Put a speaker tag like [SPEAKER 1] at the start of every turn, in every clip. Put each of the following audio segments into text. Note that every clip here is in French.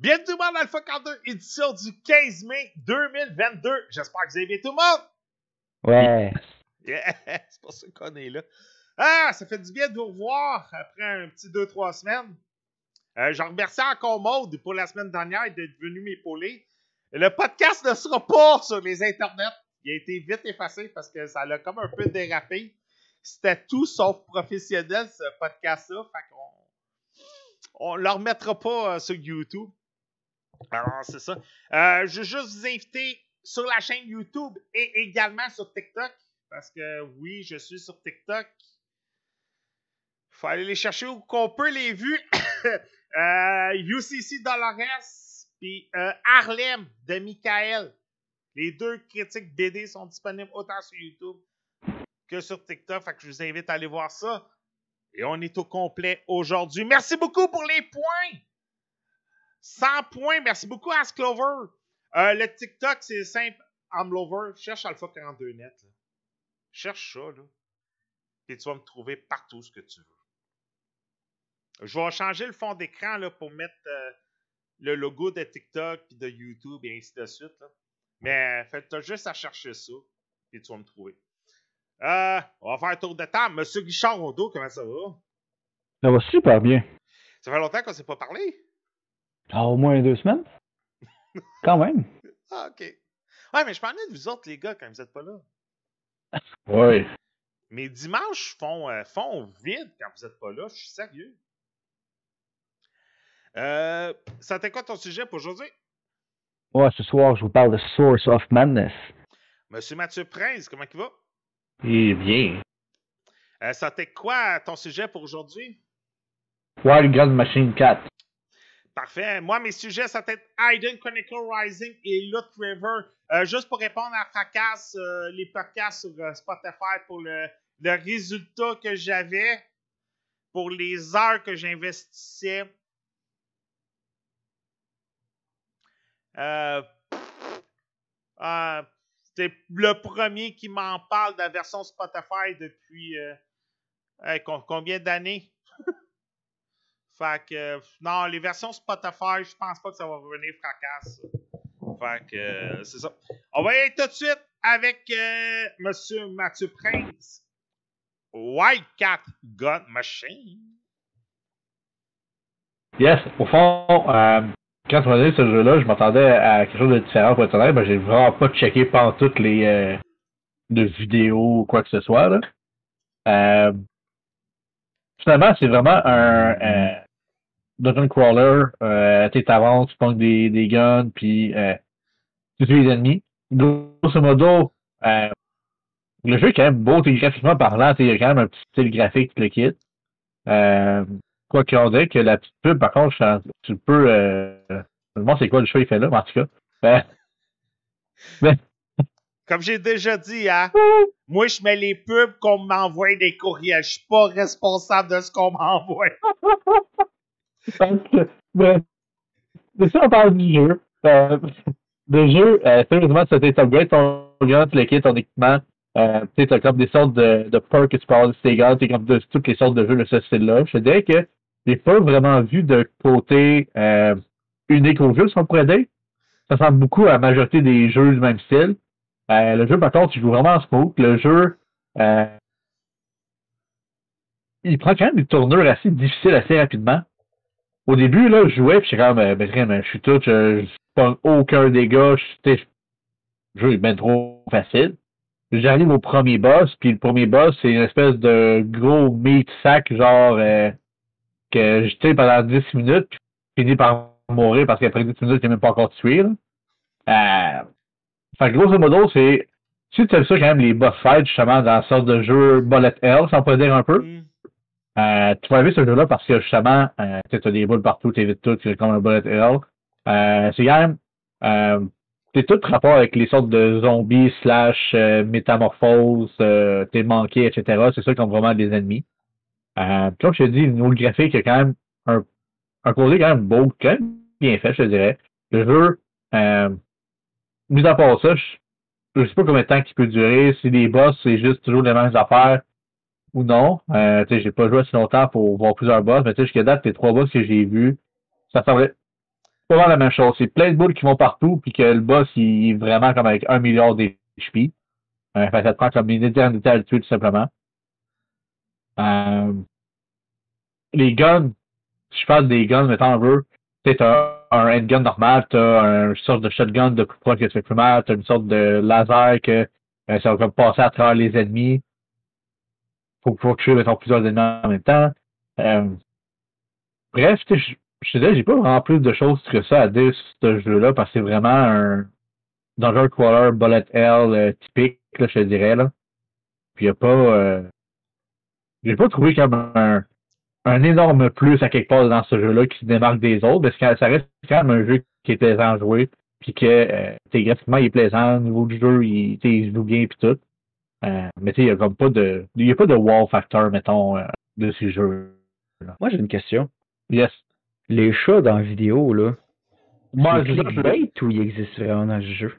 [SPEAKER 1] Bienvenue tout le monde à Alpha 42, édition du 15 mai 2022. J'espère que vous allez bien tout le monde.
[SPEAKER 2] Ouais.
[SPEAKER 1] Yeah, c'est pour ça qu'on est là. Ah, ça fait du bien de vous revoir après un petit 2-3 semaines. Euh, je remercie encore Maude pour la semaine dernière d'être venu m'épauler. Le podcast ne sera pas sur les internets. Il a été vite effacé parce que ça l'a comme un peu dérapé. C'était tout sauf professionnel, ce podcast-là. Fait qu'on on le remettra pas euh, sur YouTube. Alors, c'est ça. Euh, je veux juste vous inviter sur la chaîne YouTube et également sur TikTok. Parce que oui, je suis sur TikTok. Faut aller les chercher où qu'on peut les vues. euh, UCC Dolores puis euh, Harlem de Michael. Les deux critiques BD sont disponibles autant sur YouTube que sur TikTok. Fait que je vous invite à aller voir ça. Et on est au complet aujourd'hui. Merci beaucoup pour les points. 100 points. Merci beaucoup, Asklover. Euh, le TikTok, c'est simple. Amlover, cherche Alpha 42 net. Là. Cherche ça, là. Et tu vas me trouver partout ce que tu veux. Je vais changer le fond d'écran là, pour mettre euh, le logo de TikTok puis de YouTube et ainsi de suite. Là. Mais fais-toi juste à chercher ça. Et tu vas me trouver. Euh, on va faire un tour de table. Monsieur Guichard Rondeau, comment ça va?
[SPEAKER 2] Ça va super bien.
[SPEAKER 1] Ça fait longtemps qu'on ne s'est pas parlé.
[SPEAKER 2] Ah, au moins deux semaines? Quand même.
[SPEAKER 1] Ah, ok. Ouais, mais je parlais de vous autres, les gars, quand vous n'êtes pas là.
[SPEAKER 2] Oui.
[SPEAKER 1] Mes dimanches font, euh, font vide quand vous n'êtes pas là. Je suis sérieux. Euh, ça t'est quoi ton sujet pour aujourd'hui?
[SPEAKER 2] Ouais, ce soir, je vous parle de Source of Madness.
[SPEAKER 1] Monsieur Mathieu Prince, comment il va?
[SPEAKER 2] Eh bien.
[SPEAKER 1] Euh, ça t'est quoi ton sujet pour aujourd'hui?
[SPEAKER 2] Wild Gun Machine 4.
[SPEAKER 1] Parfait. Moi, mes sujets, ça va être Hayden Chronicle Rising et Loot River. Euh, juste pour répondre à Fracasse, euh, les podcasts sur euh, Spotify pour le, le résultat que j'avais pour les heures que j'investissais. C'est le premier qui m'en parle de la version Spotify depuis combien d'années? fait que, non, les versions Spotify, je pense pas que ça va revenir fracasse. Fait que, euh, c'est ça. On va y aller tout de suite avec euh, Monsieur Mathieu Prince. White Cat Gun Machine.
[SPEAKER 2] Yes, au fond, euh, quand m'as donné ce jeu-là, je m'attendais à quelque chose de différent pour être honnête. Ben, j'ai vraiment pas checké pendant toutes les euh, vidéos ou quoi que ce soit. Là. Finalement, c'est vraiment un euh, dungeon crawler. Euh, tu t'avances, tu pognes des, des guns, puis euh, tu tues les ennemis. Grosso modo, euh, le jeu est quand même beau, graphiquement parlant, il y a quand même un petit style graphique, le kit. Euh, quoi qu'on dirait que la petite pub, par contre, tu peux. Euh, je me demande c'est quoi le choix il fait là, mais en tout cas. Ben, ben,
[SPEAKER 1] Comme j'ai déjà dit, hein, moi je mets les pubs qu'on m'envoie des courriels. Je suis pas responsable de ce qu'on m'envoie.
[SPEAKER 2] c'est ça, on parle du jeu. Euh, le jeu, euh, sérieusement, tu as upgrade ton gun, tu le ton équipement. Euh, tu as comme des sortes de, de perks que tu peux de ces guns, tu comme de toutes les sortes de jeux de ce style-là. Je dirais que j'ai pas vraiment vu de côté euh, unique au jeu, si on pourrait dire. Ça ressemble beaucoup à la majorité des jeux du même style. Euh, le jeu, par contre, il joue vraiment smooth. Le jeu, euh, il prend quand même des tournures assez difficiles assez rapidement. Au début, là, je jouais, puis j'étais comme, euh, ben, je suis tout, je, prends aucun dégât, je, le jeu bien trop facile. J'arrive au premier boss, puis le premier boss, c'est une espèce de gros meat sac, genre, euh, que tire pendant 10 minutes, puis je finis par mourir parce qu'après 10 minutes, n'est même pas encore tué, là. Euh, fait grosso modo, c'est, si tu aimes ça quand même, les boss fights, justement, dans la sorte de jeu bullet hell, si peut dire un peu,
[SPEAKER 1] Hmm.
[SPEAKER 2] Euh, tu vas aimer ce jeu-là parce que justement, euh, tu as des boules partout, tu évites tout, c'est comme un bullet hell. Euh, c'est quand même, euh, c'est tout rapport avec les sortes de zombies slash euh, métamorphoses, t'es manqué, etc. C'est ça qui ont vraiment des ennemis. Euh, comme je te dis, niveau graphique, a quand même un, un côté quand même beau, quand même bien fait, je te dirais. Le jeu, mis à part ça, je, je sais pas combien de temps il peut durer. Si les boss, c'est juste toujours les mêmes affaires ou non. Euh, tu j'ai pas joué assez longtemps pour voir plusieurs boss, mais tu jusqu'à date, les trois boss que j'ai vus, ça semblait pas mal la même chose. C'est plein de boules qui vont partout, puis que le boss, il est vraiment comme avec un milliard d'HP. Euh, fait ça te prend comme une éternité à le tuer, tout simplement. Euh, les guns, si je parle des guns, mettons, on veut, tu un, un handgun normal, t'as une sorte de shotgun de plus proche que tu fais plus mal, t'as une sorte de laser que euh, ça va comme passer à travers les ennemis pour pouvoir tuer, mettons, plusieurs ennemis en même temps. Euh, bref, je, je te j'ai pas vraiment plus de choses que ça à dire sur ce jeu-là, parce que c'est vraiment un Dungeon Crawler Bullet Hell euh, typique, là, je te dirais, là. Puis y a pas... Euh, j'ai pas trouvé comme un, un énorme plus à quelque part dans ce jeu-là qui se démarque des autres, parce que ça reste quand même un jeu qui est plaisant à jouer, puis que euh, graphiquement il est plaisant, au niveau du jeu, il, il joue bien puis tout. Euh, mais tu sais, il y a comme pas de. Il y a pas de wow factor, mettons, euh, de ces jeux. -là.
[SPEAKER 3] Moi j'ai une question.
[SPEAKER 2] Yes.
[SPEAKER 3] Les chats dans la vidéo, là.
[SPEAKER 2] Moi,
[SPEAKER 3] c'est clickbait ou ils existent vraiment dans le jeu?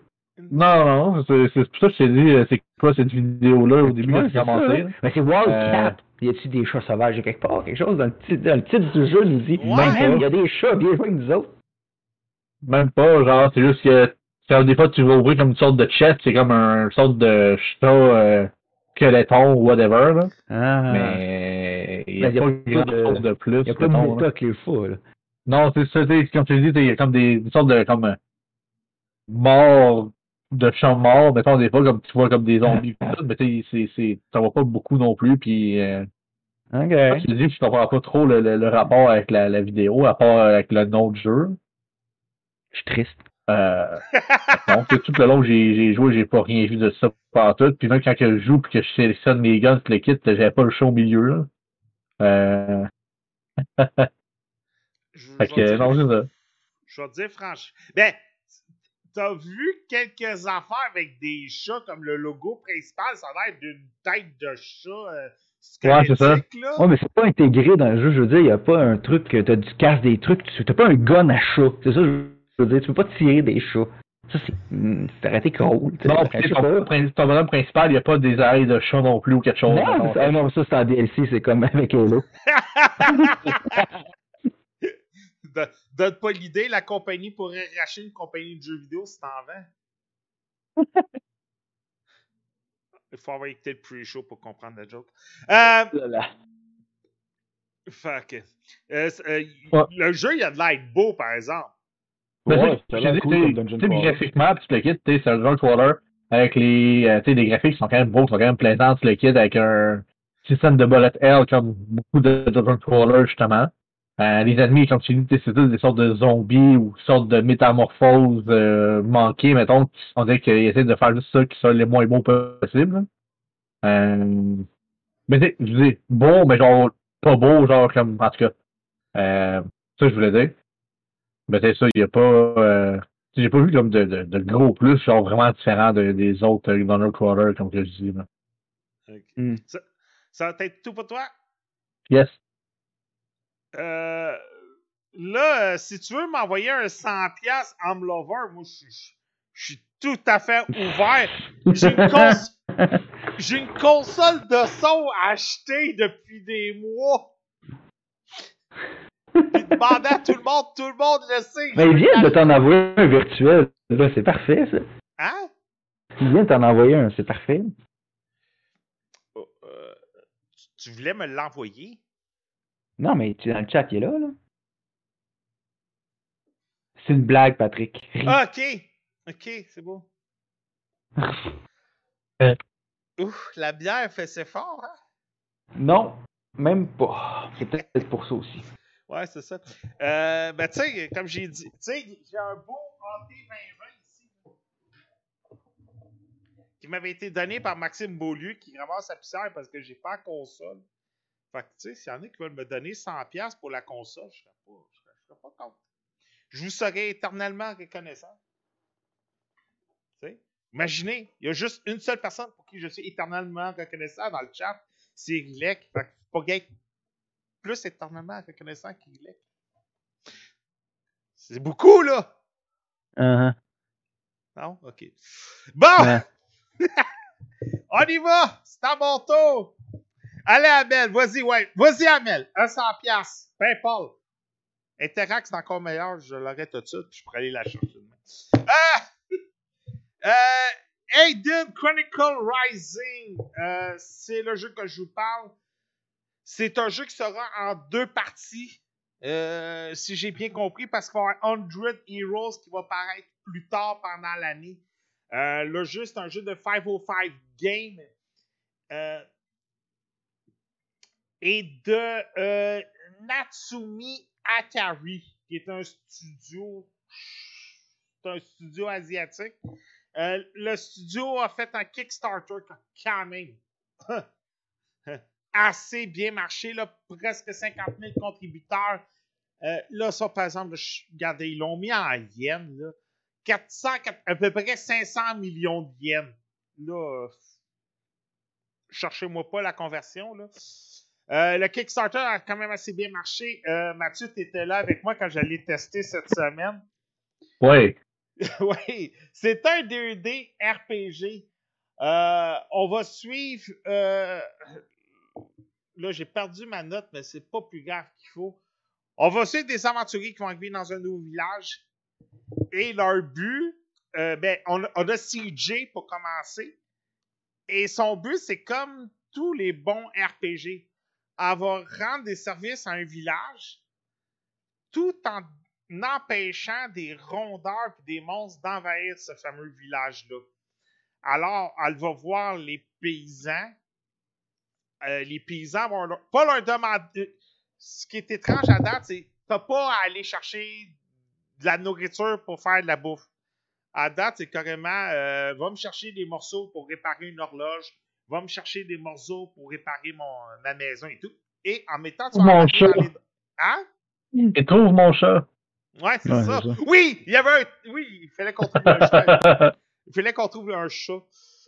[SPEAKER 2] Non, non, c'est c'est pour ça que je t'ai dit, euh, c'est quoi cette vidéo-là? Au début
[SPEAKER 3] Ouais,
[SPEAKER 2] quand commencé.
[SPEAKER 3] Mais c'est Wildcat. Y a-tu des chats sauvages quelque part? Quelque chose dans le, titre, dans le titre du jeu nous dit
[SPEAKER 1] Ouais.
[SPEAKER 3] Même, il y a des chats bien joués avec nous autres.
[SPEAKER 2] Même pas, genre, c'est juste que quand des fois tu vas ouvrir comme une sorte de chest, c'est comme un une sorte de chat euh, skeleton ou whatever, là.
[SPEAKER 3] Ah.
[SPEAKER 2] Mais il n'y a, pas grand
[SPEAKER 3] de-
[SPEAKER 2] chose de plus.
[SPEAKER 3] Il y a pas de
[SPEAKER 2] là.
[SPEAKER 3] avec les fous, là.
[SPEAKER 2] Non, c'est ça, comme tu dis, il y a comme des, sortes de comme euh, morts de chats morts, mettons des fois comme tu vois comme des zombies mais tu sais, ça va pas beaucoup non plus, puis euh,
[SPEAKER 3] Ok.
[SPEAKER 2] je te dis, je comprends pas trop le, le, le rapport avec la, la vidéo, à part avec le nom du jeu.
[SPEAKER 3] Je suis triste.
[SPEAKER 2] Euh, non, c'est tout le long que j'ai, joué, j'ai pas rien vu de ça partout. Puis même quand que je joue puis que je sélectionne les guns le kit, j'avais pas le show au milieu. Là. Euh,
[SPEAKER 1] Je,
[SPEAKER 2] fait
[SPEAKER 1] je
[SPEAKER 2] que,
[SPEAKER 1] vais dire-
[SPEAKER 2] non,
[SPEAKER 1] je vais te dire franchement. Ben, t'as vu quelques affaires avec des chats comme le logo principal, ça a l'air d'une tête de chat euh,
[SPEAKER 2] Ouais, c'est ça.
[SPEAKER 1] là?
[SPEAKER 3] Ouais, mais c'est pas intégré dans le jeu. Je veux dire, il y a pas un truc que t'as du casse des trucs. Tu t'as pas un gun à chat. C'est ça, je veux dire. Tu peux pas tirer des chats. Ça, c'est. hmm, C'est arrêté cool.
[SPEAKER 2] Non,
[SPEAKER 3] Je sais
[SPEAKER 2] ton, ton bonhomme principal, il n'y a pas des ailes de chat non plus ou quelque chose.
[SPEAKER 3] Non, c'est- ah non, ça, c'est en DLC. C'est comme avec Halo.
[SPEAKER 1] Don- Donne pas l'idée, la compagnie pourrait racheter une compagnie de jeux vidéo si t'en vends. Il faut avoir écouté le pre-show pour comprendre la joke. Euh, que, euh, c'est- euh,
[SPEAKER 2] Ouais.
[SPEAKER 1] Le jeu, il a de l'air beau, par exemple.
[SPEAKER 2] Mais je
[SPEAKER 3] cool
[SPEAKER 2] dis,
[SPEAKER 3] comme
[SPEAKER 2] tu le sais, c'est un Crawler avec les, euh, des graphiques qui sont quand même beaux, qui sont quand même plaisants, tu le kit avec un système de bullet hell comme beaucoup de Dungeon Crawler, justement. Euh, les ennemis, comme tu dis, c'est des sortes de zombies ou sortes de métamorphoses euh, manquées, mettons. On dirait qu'ils essaient de faire juste ça qui soit les moins beaux possible. Euh, mais tu sais, je dis beau, mais genre pas beau, genre comme, en tout cas. Euh, ça, je voulais dire. Mais c'est ça, il n'y a pas. Euh, j'ai pas vu comme de, de, de gros plus, genre vraiment différent de- des autres euh, Donald Crawler, comme que je dis. Là.
[SPEAKER 1] Ok.
[SPEAKER 3] Hmm.
[SPEAKER 1] Ça, ça va être tout pour toi?
[SPEAKER 2] Yes.
[SPEAKER 1] Euh, là, euh, si tu veux m'envoyer un 100$ Amlover, moi, je suis- je suis tout à fait ouvert. J'ai une, cons- j'ai une console de son achetée depuis des mois. Puis demandé à tout le monde, tout le monde le sait.
[SPEAKER 3] Mais il vient de t'en envoyer un virtuel. Là, c'est parfait, ça.
[SPEAKER 1] Hein?
[SPEAKER 3] Il vient de t'en envoyer un, c'est parfait.
[SPEAKER 1] Oh, euh, tu- tu voulais me l'envoyer?
[SPEAKER 3] Non, mais tu es dans le chat, il est là, là. C'est une blague, Patrick.
[SPEAKER 1] Ah, ok. Ok, c'est beau.
[SPEAKER 2] Euh.
[SPEAKER 1] Ouf, la bière fait ses fort, hein?
[SPEAKER 3] Non, même pas. C'est peut-être pour ça aussi.
[SPEAKER 1] Ouais, c'est ça. Euh, ben, tu sais, comme j'ai dit, tu sais, j'ai un beau AT 2020 ici. Qui m'avait été donné par Maxime Beaulieu, qui ramasse sa poussière parce que j'ai pas la console. Fait que, tu sais, s'il y en a qui veulent me donner 100$ pour la console, je serais pas, je serais, pas contre. Je vous serai éternellement reconnaissant. Tu sais, imaginez, il y a juste une seule personne pour qui je suis éternellement reconnaissant dans le chat, c'est Rilek. Fait que pas plus éternellement reconnaissant qu'Rilek. C'est beaucoup, là!
[SPEAKER 3] Uh-huh.
[SPEAKER 1] Non? OK. Bon! On y va! C'est à mon tour! Allez, Amel, vas-y, ouais. Vas-y, Amel. Un 100 piastres. Pain Paul. Interact, c'est encore meilleur. Je l'aurais tout de suite, puis je pourrais aller la chercher demain. Ah! Euh, Aiden Chronicle Rising. Euh, c'est le jeu que je vous parle. C'est un jeu qui sera en deux parties. Euh, si j'ai bien compris, parce qu'il va y avoir 100 Heroes qui va paraître plus tard pendant l'année. Euh, le jeu, c'est un jeu de 505 Game euh, et de Natsumi Akari, qui est un studio, c'est un studio asiatique. Le studio a fait un Kickstarter quand même assez bien marché, là, presque 50 000 contributeurs. Euh, là, ça, par exemple, regardez, ils l'ont mis en yens, là. 400, à peu près 500 millions de yens. Là, euh, cherchez-moi pas la conversion, là. Euh, le Kickstarter a quand même assez bien marché. Euh, Mathieu, tu étais là avec moi quand j'allais tester cette semaine.
[SPEAKER 2] Ouais.
[SPEAKER 1] oui, c'est un 2D RPG. On va suivre. Là, j'ai perdu ma note, mais c'est pas plus grave qu'il faut. On va suivre des aventuriers qui vont arriver dans un nouveau village. Et leur but, euh, ben, on, a- on a CJ pour commencer. Et son but, c'est comme tous les bons RPG. Avoir rendre des services à un village tout en n'empêchant des rondeurs et des monstres d'envahir ce fameux village-là. Alors, elle va voir les paysans. Euh, les paysans vont leur- pas leur demander. Ce qui est étrange à date, c'est t'as pas à aller chercher de la nourriture pour faire de la bouffe. À date, c'est carrément euh, va me chercher des morceaux pour réparer une horloge, va me chercher des morceaux pour réparer mon, ma maison et tout. Et en mettant tu
[SPEAKER 2] Mon
[SPEAKER 1] dans
[SPEAKER 2] chat.
[SPEAKER 1] les- Hein?
[SPEAKER 2] Et trouve mon chat.
[SPEAKER 1] Ouais, c'est
[SPEAKER 3] Ouais,
[SPEAKER 1] ça.
[SPEAKER 3] c'est ça.
[SPEAKER 1] Oui, il y avait un. Oui, il fallait qu'on trouve un chat. Il fallait qu'on trouve un chat.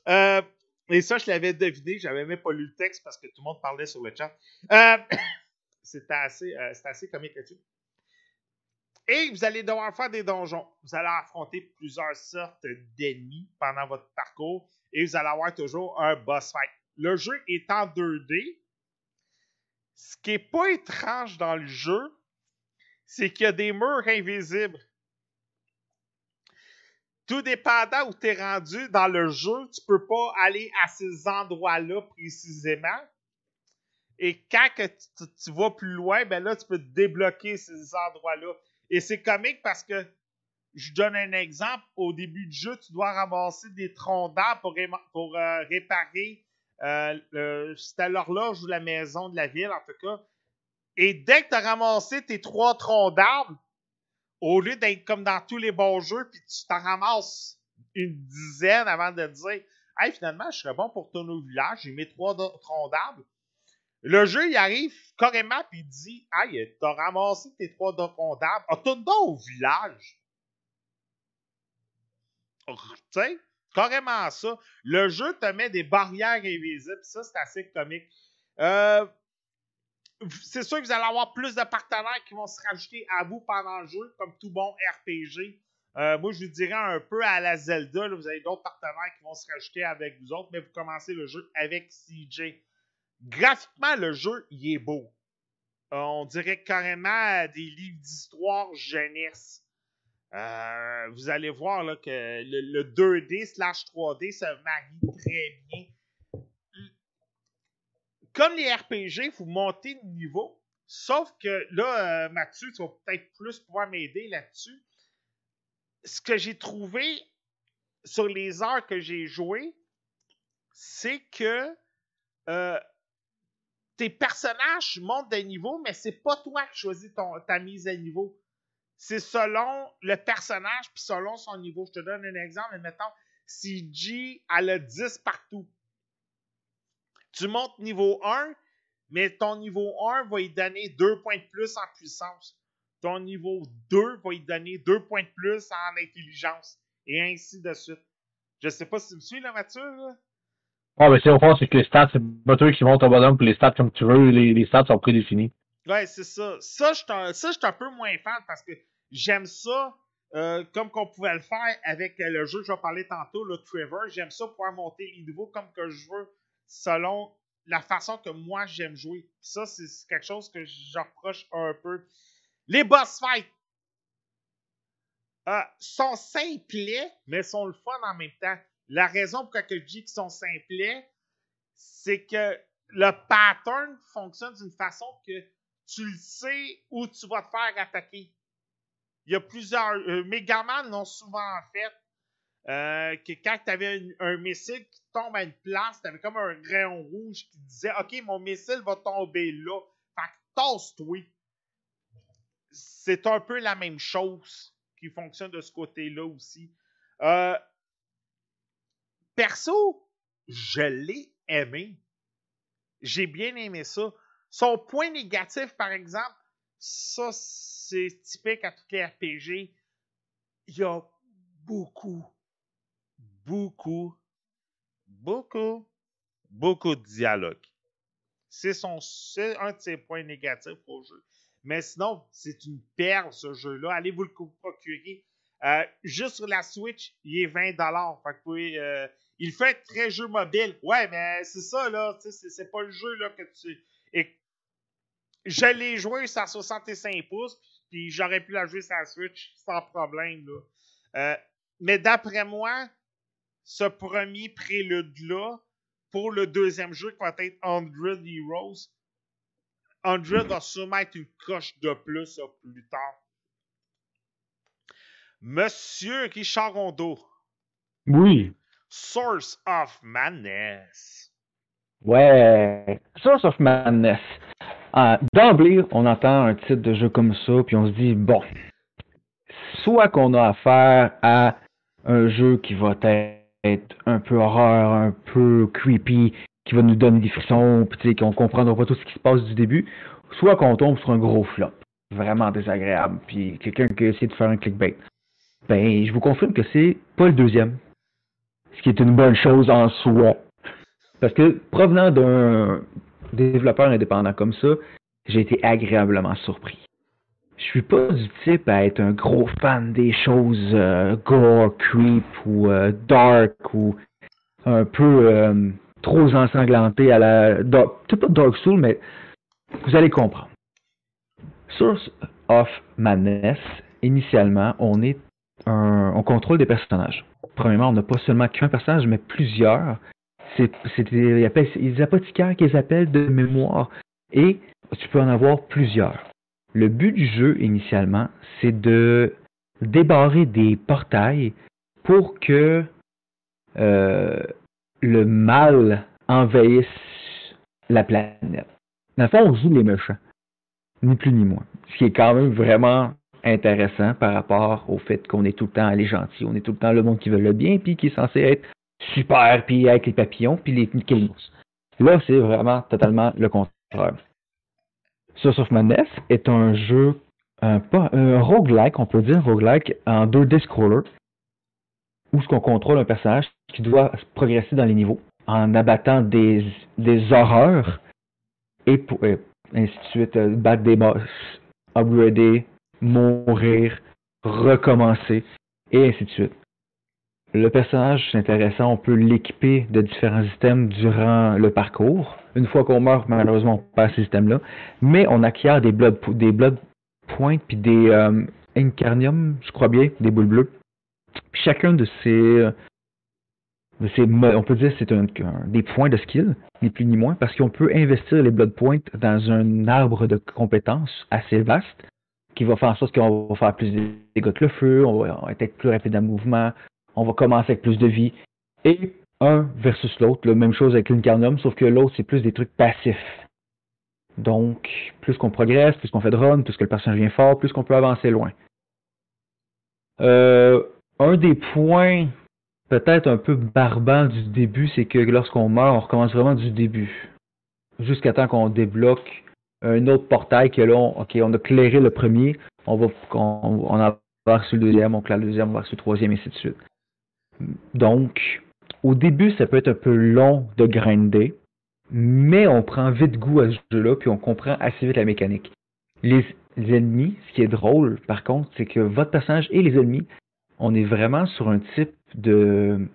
[SPEAKER 1] Euh, et ça, je l'avais deviné. J'avais même pas lu le texte parce que tout le monde parlait sur le chat. Euh, c'était assez, euh, assez comique là-dessus. Et vous allez devoir faire des donjons. Vous allez affronter plusieurs sortes d'ennemis pendant votre parcours. Et vous allez avoir toujours un boss fight. Le jeu est en 2D. Ce qui est pas étrange dans le jeu, c'est qu'il y a des murs invisibles. Tout dépendant où tu es rendu dans le jeu, tu peux pas aller à ces endroits-là précisément. Et quand que tu, vas plus loin, ben là, tu peux débloquer ces endroits-là. Et c'est comique parce que, je donne un exemple, au début du jeu, tu dois ramasser des troncs d'arbres pour, réma- pour euh, réparer euh, c'était l'horloge ou la maison de la ville, en tout cas. Et dès que tu as ramassé tes trois troncs d'arbres, au lieu d'être comme dans tous les bons jeux, puis tu t'en ramasses une dizaine avant de dire Hey, finalement, je serais bon pour tourner au village, j'ai mes trois troncs. Le jeu, il arrive carrément, puis il dit Hey, t'as ramassé tes trois troncs d'arbres, retourne donc au village. Tu sais, carrément ça. Le jeu te met des barrières invisibles, ça, c'est assez comique. Euh, c'est sûr que vous allez avoir plus de partenaires qui vont se rajouter à vous pendant le jeu, comme tout bon RPG. Euh, moi, je vous dirais un peu à la Zelda, vous avez d'autres partenaires qui vont se rajouter avec vous autres, mais vous commencez le jeu avec CJ. Graphiquement, le jeu, il est beau. Euh, on dirait carrément des livres d'histoire jeunesse. Euh, vous allez voir que le, le 2D slash 3D se marie très bien comme les RPG, il faut monter de niveau. Sauf que là, euh, Mathieu, tu vas peut-être plus pouvoir m'aider là-dessus. Ce que j'ai trouvé sur les heures que j'ai joué, c'est que euh, tes personnages montent de niveau, mais c'est pas toi qui choisis ta mise à niveau. C'est selon le personnage puis selon son niveau. Je te donne un exemple. Mettons, si G, elle a 10 partout tu montes niveau 1, mais ton niveau 1 va lui donner 2 points de plus en puissance. Ton niveau 2 va lui donner 2 points de plus en intelligence. Et ainsi de suite. Je sais pas si tu me suis, là, Mathieu. Là?
[SPEAKER 2] Ouais, mais c'est au fond, c'est que les stats, c'est pas toi qui montes ton bonhomme pour les stats comme tu veux, les, les stats sont prédéfinis.
[SPEAKER 1] Ouais, c'est ça. Ça, je suis un, peu moins fan parce que j'aime ça euh, comme qu'on pouvait le faire avec le jeu que je vais parler tantôt, le Trevor. J'aime ça pouvoir monter les niveaux comme que je veux selon la façon que moi j'aime jouer. Ça, c'est c'est quelque chose que je reproche un peu. Les boss fights euh, sont simplets, mais sont le fun en même temps. La raison pour laquelle je dis qu'ils sont simplets, c'est que le pattern fonctionne d'une façon que tu le sais où tu vas te faire attaquer. Il y a plusieurs. Euh, Megaman l'ont souvent fait. Euh, que quand tu avais un, missile qui tombe à une place, tu avais comme un rayon rouge qui disait Ok, mon missile va tomber là. Fait que tasse-toi. C'est un peu la même chose qui fonctionne de ce côté-là aussi. Euh, perso, je l'ai aimé. J'ai bien aimé ça. Son point négatif, par exemple, ça, c'est typique à tous les RPG. Il y a beaucoup, beaucoup, beaucoup, beaucoup de dialogue. C'est un de ses points négatifs au jeu. Mais sinon, c'est une perle, ce jeu-là. Allez vous le procurer. Euh, juste sur la Switch, il est 20$. Fait que vous euh, il fait très jeu mobile. Ouais, mais c'est ça, là. C'est pas le jeu là, que tu. Et je l'ai joué sur 65 pouces, puis j'aurais pu la jouer sur la Switch sans problème. Là. Euh, mais d'après moi, ce premier prélude-là, pour le deuxième jeu qui va être 100 Heroes, 100 va sûrement être une coche de plus plus tard. Monsieur Richard Rondeau.
[SPEAKER 3] Oui.
[SPEAKER 1] Source of Madness.
[SPEAKER 3] Ouais, Source of Madness. Euh, D'emblée, on entend un titre de jeu comme ça, puis on se dit, bon, soit qu'on a affaire à un jeu qui va être un peu horreur, un peu creepy, qui va nous donner des frissons, puis qu'on comprendra pas tout ce qui se passe du début, soit qu'on tombe sur un gros flop, vraiment désagréable, puis quelqu'un qui essaie de faire un clickbait. Ben, je vous confirme que c'est pas le deuxième ce qui est une bonne chose en soi. Parce que provenant d'un développeur indépendant comme ça, j'ai été agréablement surpris. Je suis pas du type à être un gros fan des choses euh, gore, creep ou euh, dark ou un peu euh, trop ensanglanté à la pas Dark Soul, mais vous allez comprendre. Source of Madness, initialement, on est un, on contrôle des personnages premièrement, on n'a pas seulement qu'un personnage, mais plusieurs. C'est, des, ils apothicaires qu'ils appellent de mémoire. Et tu peux en avoir plusieurs. Le but du jeu, initialement, c'est de débarrer des portails pour que euh, le mal envahisse la planète. Dans le fond, on joue les méchants. Ni plus ni moins. Ce qui est quand même vraiment intéressant par rapport au fait qu'on est tout le temps les gentils, on est tout le temps le monde qui veut le bien, puis qui est censé être super, puis avec les papillons, puis les Mickey Là, c'est vraiment totalement le contraire. Source of Madness est un jeu, un, roguelike, on peut dire roguelike, en 2D scroller, où ce qu'on contrôle un personnage qui doit progresser dans les niveaux en abattant des, horreurs et, pour, ainsi de suite, euh, battre des boss, upgrader, mourir, recommencer, et ainsi de suite. Le personnage, c'est intéressant, on peut l'équiper de différents items durant le parcours. Une fois qu'on meurt, malheureusement, on perd ces items-là. Mais on acquiert des blood, des blood points puis des euh, incarnium, je crois bien, des boules bleues. chacun de ces, de ces, on peut dire c'est un, des points de skill, ni plus ni moins, parce qu'on peut investir les blood points dans un arbre de compétences assez vaste qui va faire en sorte qu'on va faire plus de dégâts que le feu, on va être plus rapide en mouvement, on va commencer avec plus de vie. Et un versus l'autre, la même chose avec l'incarnum, sauf que l'autre, c'est plus des trucs passifs. Donc, plus qu'on progresse, plus qu'on fait de run, plus que le personnage vient fort, plus qu'on peut avancer loin. Euh, un des points peut-être un peu barbant du début, c'est que lorsqu'on meurt, on recommence vraiment du début. Jusqu'à temps qu'on débloque un autre portail que là, OK, on a clairé le premier, on va on, on a reçu le deuxième, on claire le deuxième, on va reçu le troisième, et ainsi de suite. Donc, au début, ça peut être un peu long de grinder, mais on prend vite goût à ce jeu-là, puis on comprend assez vite la mécanique. Les, ennemis, ce qui est drôle, par contre, c'est que votre personnage et les ennemis, on est vraiment sur un type de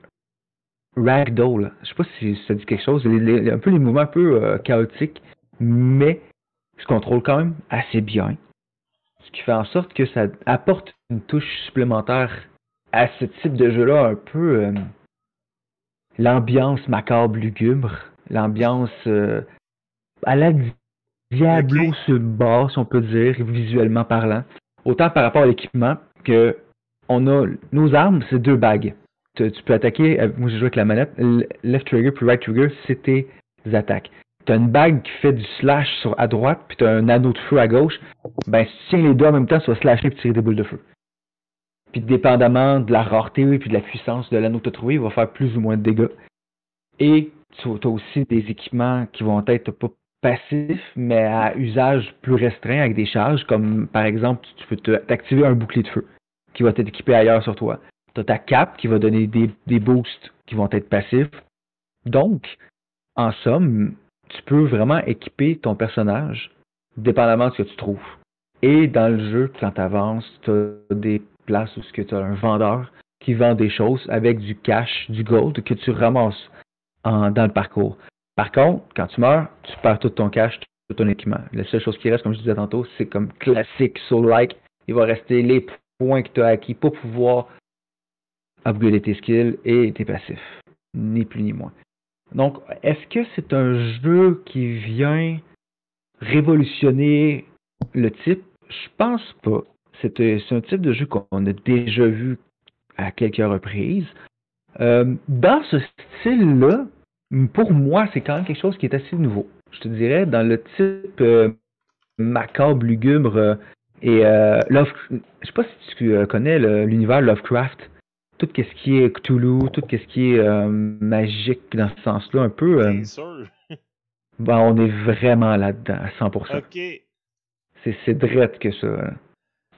[SPEAKER 3] ragdoll. Je sais pas si ça dit quelque chose. un peu les mouvements un peu euh, chaotiques, mais je contrôle quand même assez bien. ce qui fait en sorte que ça apporte une touche supplémentaire à ce type de jeu-là, un peu euh, l'ambiance macabre lugubre, l'ambiance euh, à la Diablo
[SPEAKER 1] Ok.
[SPEAKER 3] sur bas, si on peut dire, visuellement parlant. Autant par rapport à l'équipement que on a nos armes, c'est deux bagues. Tu, tu peux attaquer, euh, moi j'ai joué avec la manette, left trigger puis right trigger, c'est tes attaques. Tu as une bague qui fait du slash sur à droite, puis tu as un anneau de feu à gauche. Ben, si tu tiens les deux en même temps, tu vas slasher et tirer des boules de feu. Puis dépendamment de la rareté et puis de la puissance de l'anneau que tu as trouvé, il va faire plus ou moins de dégâts. Et tu as aussi des équipements qui vont être pas passifs, mais à usage plus restreint avec des charges, comme par exemple, tu peux t'activer un bouclier de feu qui va être équipé ailleurs sur toi. Tu as ta cape qui va donner des, des boosts qui vont être passifs. Donc, en somme, tu peux vraiment équiper ton personnage dépendamment de ce que tu trouves. Et dans le jeu, quand tu avances, tu as des places où tu as un vendeur qui vend des choses avec du cash, du gold que tu ramasses dans le parcours. Par contre, quand tu meurs, tu perds tout ton cash, tout ton équipement. La seule chose qui reste, comme je disais tantôt, c'est comme classique soul-like. Il va rester les points que tu as acquis pour pouvoir upgrader tes skills et tes passifs. Ni plus ni moins. Donc, est-ce que c'est un jeu qui vient révolutionner le type? Je pense pas. C'est un type de jeu qu'on a déjà vu à quelques reprises. Euh, dans ce style-là, pour moi, c'est quand même quelque chose qui est assez nouveau. Je te dirais, dans le type euh, macabre, lugubre euh, et Love. Je sais pas si tu connais l'univers Lovecraft. Tout ce qui est Cthulhu, tout ce qui est magique dans ce sens-là, un peu.
[SPEAKER 1] Bien sûr.
[SPEAKER 3] ben, on est vraiment là-dedans, à 100%.
[SPEAKER 1] Ok.
[SPEAKER 3] C'est, c'est drette que ça.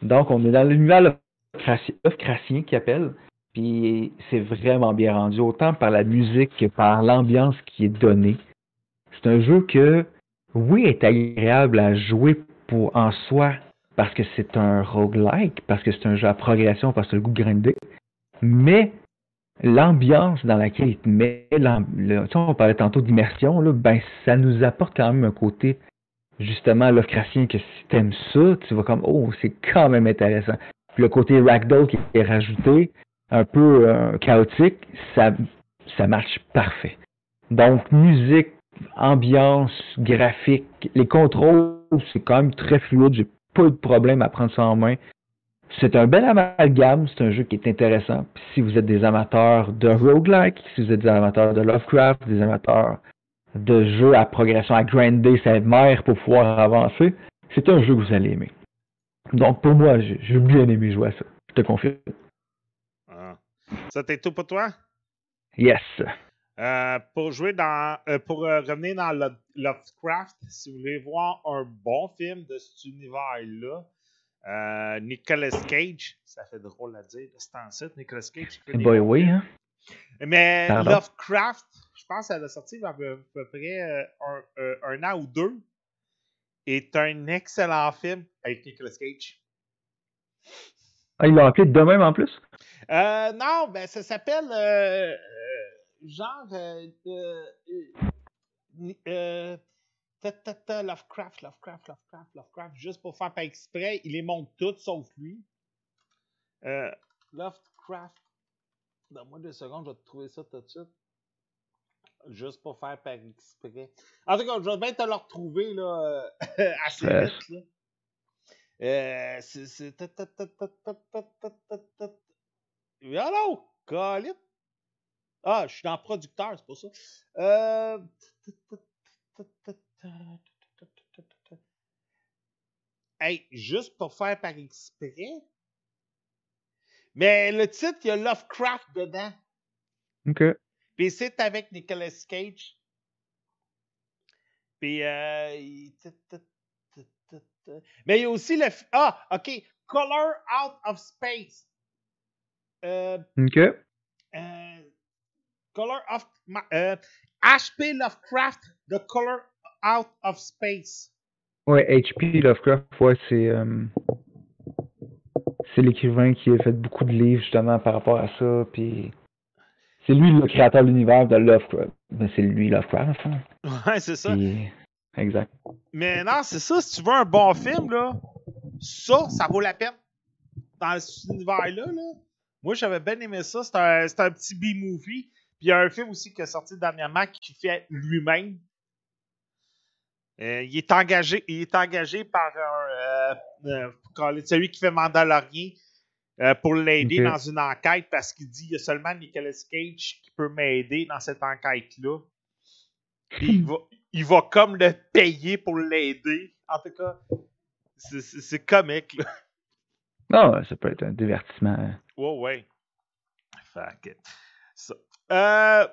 [SPEAKER 3] Donc, on est dans l'univers Lovecrafti- Lovecraftien qui appelle. Puis c'est vraiment bien rendu, autant par la musique que par l'ambiance qui est donnée. C'est un jeu que, oui, est agréable à jouer pour en soi, parce que c'est un roguelike, parce que c'est un jeu à progression, parce que le goût de grinder. Mais l'ambiance dans laquelle il te met, le- on parlait tantôt d'immersion, ben ça nous apporte quand même un côté justement Lovecraftien que si t'aimes ça, tu vas comme oh c'est quand même intéressant. Puis le côté ragdoll qui est rajouté, un peu euh, chaotique, ça ça marche parfait. Donc musique, ambiance, graphique, les contrôles, c'est quand même très fluide, j'ai pas eu de problème à prendre ça en main. C'est un bel amalgame, c'est un jeu qui est intéressant. Puis si vous êtes des amateurs de roguelike, si vous êtes des amateurs de Lovecraft, des amateurs de jeux à progression, à grinder sa mère pour pouvoir avancer, c'est un jeu que vous allez aimer. Donc pour moi, j'ai bien aimé jouer à ça. Je te confirme.
[SPEAKER 1] Ah. Ça, t'es tout pour toi?
[SPEAKER 3] Yes.
[SPEAKER 1] Euh, pour jouer dans. euh, pour euh, revenir dans Lo- Lovecraft, si vous voulez voir un bon film de cet univers-là, Nicolas Cage, ça fait drôle à dire, c'est en site, Nicolas Cage. bons
[SPEAKER 3] oui, hein?
[SPEAKER 1] Mais
[SPEAKER 3] Pardon?
[SPEAKER 1] Lovecraft, pense qu'elle a sorti il y a à peu, près euh, un, euh, un an ou deux, est un excellent film avec Nicolas Cage.
[SPEAKER 3] Ah, ils l'ont appelé de même en plus?
[SPEAKER 1] Euh, non, ben ça s'appelle euh, genre euh, ta, ta, ta, Lovecraft, Lovecraft, Lovecraft, Lovecraft, juste pour faire par exprès, il les montre toutes sauf lui. Lovecraft. Donne-moi deux secondes, je vais te trouver ça tout de suite juste pour faire par exprès. En tout cas, je vais bien te le retrouver là, euh, assez vite. Là. Euh, c'est. Allô, Colin? Ah, je suis dans producteur, c'est pour ça. Euh, hey, juste pour faire par exprès. Mais le titre, il y a Lovecraft dedans.
[SPEAKER 3] OK.
[SPEAKER 1] Puis c'est avec Nicolas Cage. Puis euh, il- Mais il y a aussi le... Ah, OK. Color Out of Space. Euh,
[SPEAKER 3] Ok.
[SPEAKER 1] euh, Color of... H.P. Lovecraft, The Color Out of Space.
[SPEAKER 3] Ouais, H.P. Lovecraft, ouais, c'est. euh, c'est l'écrivain qui a fait beaucoup de livres justement par rapport à ça, puis. C'est lui le créateur de l'univers de Lovecraft. C'est lui Lovecraft, en fond.
[SPEAKER 1] Ouais, c'est ça.
[SPEAKER 3] Exact.
[SPEAKER 1] Mais non, c'est ça. Si tu veux un bon film, là, Ça, ça vaut la peine. Dans cet univers-là, là, moi, j'avais bien aimé ça. C'est un, un petit B-movie. Puis il y a un film aussi qui est sorti dernièrement qui fait lui-même. Euh, il, est engagé, il est engagé par un, euh, euh, celui qui fait Mandalorian euh, pour l'aider dans une enquête parce qu'il dit il y a seulement Nicolas Cage qui peut m'aider dans cette enquête-là. Il va, il va comme le payer pour l'aider. En tout cas, c'est- comique. Là.
[SPEAKER 3] Non, ça peut être un divertissement.
[SPEAKER 1] Ouais, ouais. Que, ça. Euh,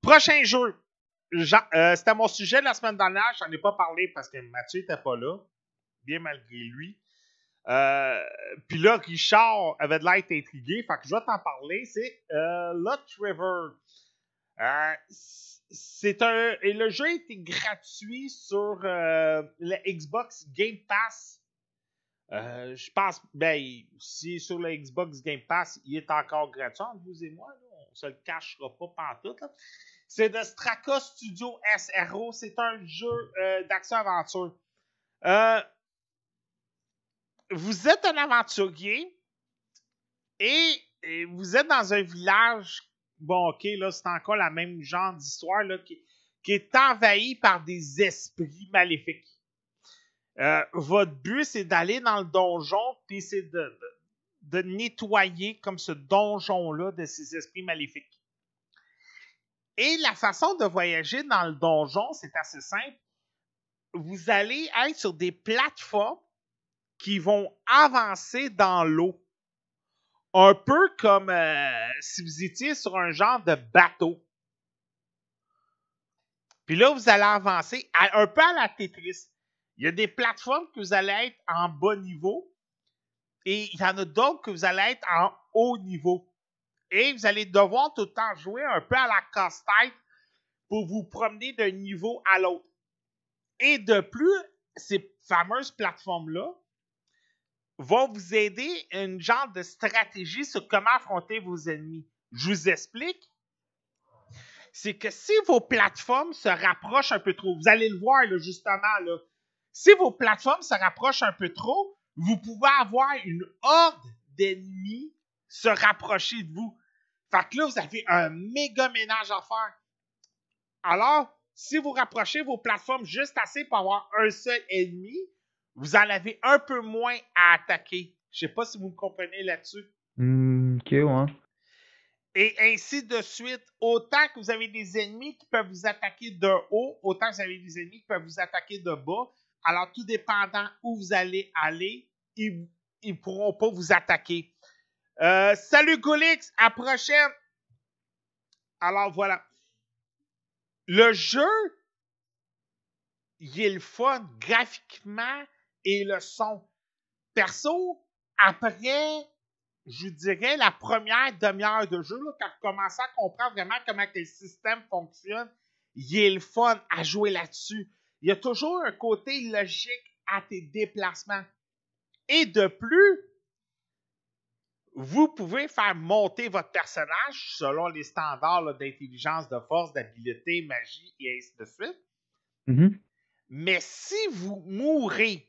[SPEAKER 1] prochain jeu. Euh, C'était mon sujet de la semaine dernière. J'en ai pas parlé parce que Mathieu était pas là. Bien malgré lui. Euh, Puis là, Richard avait de l'air intrigué. Fait que je vais t'en parler. C'est euh, Lot River. Euh, c'est un. Et le jeu était gratuit sur euh, le Xbox Game Pass. Euh, je pense, ben, si sur le Xbox Game Pass, il est encore gratuit entre vous et moi, là, on se le cachera pas pantoute. là. C'est de Straka Studio SRO. C'est un jeu euh, d'action-aventure. Euh, vous êtes un aventurier et, vous êtes dans un village. Bon, ok, là, c'est encore la même genre d'histoire là, qui, est envahi par des esprits maléfiques. Euh, votre but, c'est d'aller dans le donjon, puis c'est de nettoyer comme ce donjon-là de ces esprits maléfiques. Et la façon de voyager dans le donjon, c'est assez simple. Vous allez être sur des plateformes qui vont avancer dans l'eau. Un peu comme euh, si vous étiez sur un genre de bateau. Puis là, vous allez avancer un peu à la Tetris. Il y a des plateformes que vous allez être en bas niveau et il y en a d'autres que vous allez être en haut niveau. Et vous allez devoir tout le temps jouer un peu à la casse-tête pour vous promener d'un niveau à l'autre. Et de plus, ces fameuses plateformes-là vont vous aider une genre de stratégie sur comment affronter vos ennemis. Je vous explique. C'est que si vos plateformes se rapprochent un peu trop, vous allez le voir justement, si vos plateformes se rapprochent un peu trop, vous pouvez avoir une horde d'ennemis se rapprocher de vous. Fait que là, vous avez un méga ménage à faire. Alors, si vous rapprochez vos plateformes juste assez pour avoir un seul ennemi, vous en avez un peu moins à attaquer. Je sais pas si vous me comprenez là-dessus.
[SPEAKER 3] Hmm, ok, ouais.
[SPEAKER 1] Et ainsi de suite. Autant que vous avez des ennemis qui peuvent vous attaquer de haut, autant que vous avez des ennemis qui peuvent vous attaquer de bas. Alors, tout dépendant où vous allez aller, ils ne pourront pas vous attaquer. Euh, salut Golix, à prochaine. Alors voilà. Le jeu, il est le fun graphiquement et le son. Perso, après, je dirais, la première demi-heure de jeu, là, quand je commençais à comprendre vraiment comment le système fonctionne, il est le fun à jouer là-dessus. Il y a toujours un côté logique à tes déplacements. Et de plus, vous pouvez faire monter votre personnage selon les standards d'intelligence, de force, d'habileté, magie et ainsi de suite.
[SPEAKER 3] Mhm.
[SPEAKER 1] Mais si vous mourrez,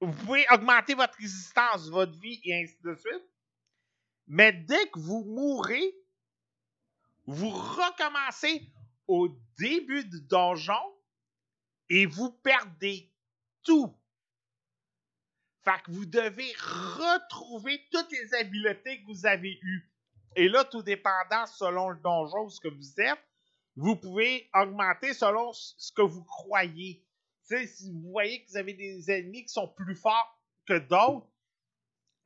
[SPEAKER 1] vous pouvez augmenter votre résistance, votre vie et ainsi de suite. Mais dès que vous mourrez, vous recommencez au début du donjon et vous perdez tout. Fait que vous devez retrouver toutes les habiletés que vous avez eues. Et là, tout dépendant selon le donjon ce que vous êtes, vous pouvez augmenter selon ce que vous croyez. Si vous voyez que vous avez des ennemis qui sont plus forts que d'autres,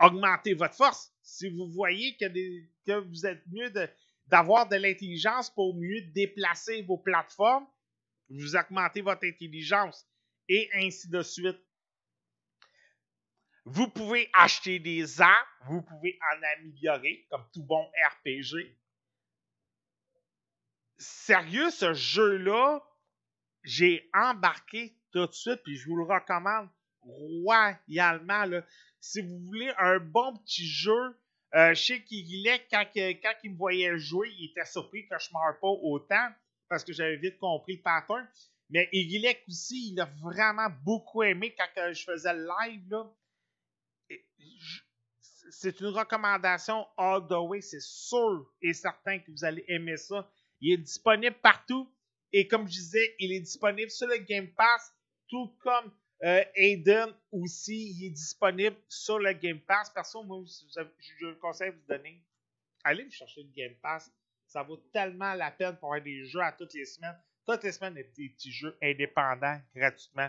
[SPEAKER 1] augmentez votre force. Si vous voyez que, vous êtes mieux de- d'avoir de, l'intelligence pour mieux déplacer vos plateformes, vous augmentez votre intelligence. Et ainsi de suite. Vous pouvez acheter des armes, vous pouvez en améliorer, comme tout bon RPG. Sérieux, ce jeu-là, j'ai embarqué tout de suite, puis je vous le recommande royalement. Là. Si vous voulez un bon petit jeu, euh, je sais qu'il quand, quand il me voyait jouer, il était surpris que je ne meure pas autant, parce que j'avais vite compris le pattern. Mais Igilek aussi, il a vraiment beaucoup aimé quand je faisais le live. C'est une recommandation all the way. C'est sûr et certain que vous allez aimer ça. Il est disponible partout. Et comme je disais, il est disponible sur le Game Pass, tout comme euh, Aiden aussi, il est disponible sur le Game Pass. Perso, moi, je le conseille de vous donner. Allez chercher le Game Pass. Ça vaut tellement la peine pour avoir des jeux à toutes les semaines. Toutes les semaines, des petits jeux indépendants gratuitement.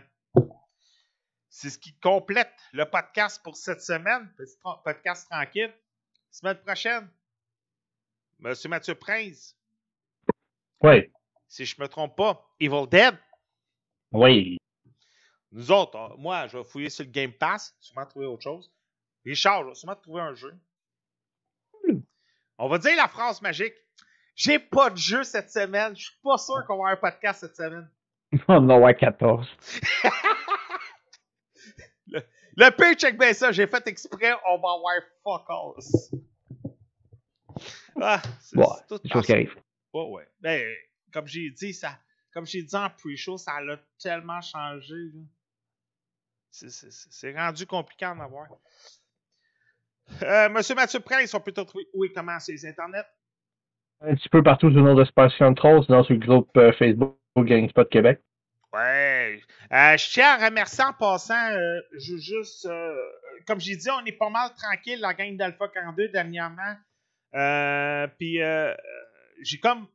[SPEAKER 1] C'est ce qui complète le podcast pour cette semaine. Petit podcast tranquille. Semaine prochaine, Monsieur Mathieu Prince.
[SPEAKER 2] Oui.
[SPEAKER 1] Si je ne me trompe pas, Evil Dead.
[SPEAKER 2] Oui.
[SPEAKER 1] Nous autres, moi, je vais fouiller sur le Game Pass, sûrement trouver autre chose. Richard, je vais sûrement trouver un jeu. On va dire la phrase magique. J'ai pas de jeu cette semaine. Je suis pas sûr qu'on va avoir un podcast cette semaine.
[SPEAKER 3] On en a 14.
[SPEAKER 1] le, le pire, check bien ça. J'ai fait exprès. On va avoir fuck all.
[SPEAKER 3] Ah, c'est bon, tout chose qui arrive.
[SPEAKER 1] Ouais, ouais. Ben, comme j'ai dit, ça, comme j'ai dit en pre-show, ça a tellement changé. C'est rendu compliqué en avoir. Euh, Monsieur Mathieu Prince, on peut te trouver où et comment sur les internets?
[SPEAKER 2] Un petit peu partout sur le nom de Space Control, sinon sur le groupe euh, Facebook GameSpot Québec.
[SPEAKER 1] Ouais. Euh, je tiens à remercier en passant, je, juste, comme j'ai dit, on est pas mal tranquille, la gang d'Alpha 42 dernièrement. Puis j'ai comme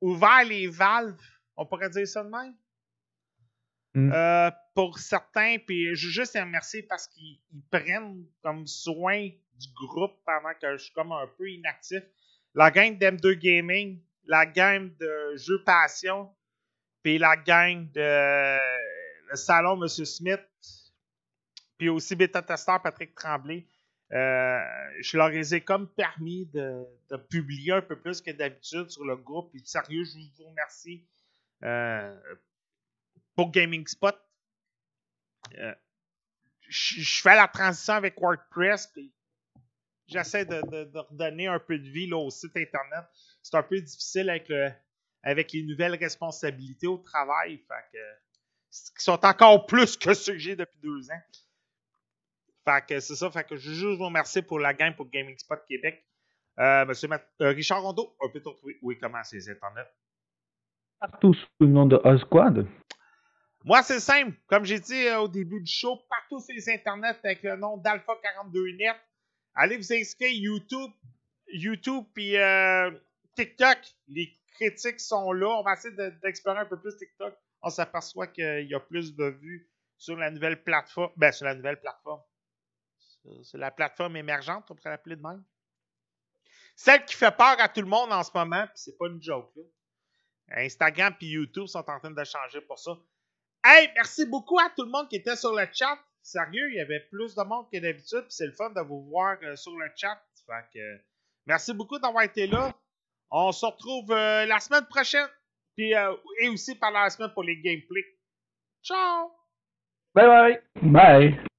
[SPEAKER 1] ouvert les valves, on pourrait dire ça de même? Mm. pour certains, puis je veux juste les remercier parce qu'ils prennent comme soin du groupe pendant que je suis comme un peu inactif la gang d'M2 Gaming, la gang de Jeux Passion, puis la gang de salon Monsieur Smith, puis aussi bêta testeur Patrick Tremblay. Euh, je leur ai comme permis de, publier un peu plus que d'habitude sur le groupe. Puis sérieux, je vous remercie euh, pour Gaming Spot. Euh, je fais la transition avec WordPress, puis j'essaie de, redonner un peu de vie au site Internet. C'est un peu difficile avec, les nouvelles responsabilités au travail. Fait qui sont encore plus que ceux que j'ai depuis deux ans. Fait que c'est ça. Fait que je veux juste vous remercier pour la game pour Gaming Spot Québec. Euh, Monsieur euh, Richard Rondeau, te retrouver où et comment ces Internet?
[SPEAKER 3] Partout sous le nom de Osquad.
[SPEAKER 1] Moi, c'est simple. Comme j'ai dit euh, au début du show, partout sur les internets avec le nom d'Alpha42Net. Allez vous inscrire YouTube, YouTube puis euh, TikTok. Les critiques sont là. On va essayer d'explorer un peu plus TikTok. On s'aperçoit qu'il y a plus de vues sur la nouvelle plateforme. Ben, sur la nouvelle plateforme. C'est la plateforme émergente, on pourrait l'appeler de même. Celle qui fait peur à tout le monde en ce moment, puis c'est pas une joke. Instagram et YouTube sont en train de changer pour ça. Hey, merci beaucoup à tout le monde qui était sur le chat sérieux, il y avait plus de monde que d'habitude, c'est le fun de vous voir euh, sur le chat. Fait que, merci beaucoup d'avoir été là. On se retrouve euh, la semaine prochaine. Puis, euh, et aussi par la semaine pour les gameplays. Ciao!
[SPEAKER 3] Bye bye! Bye!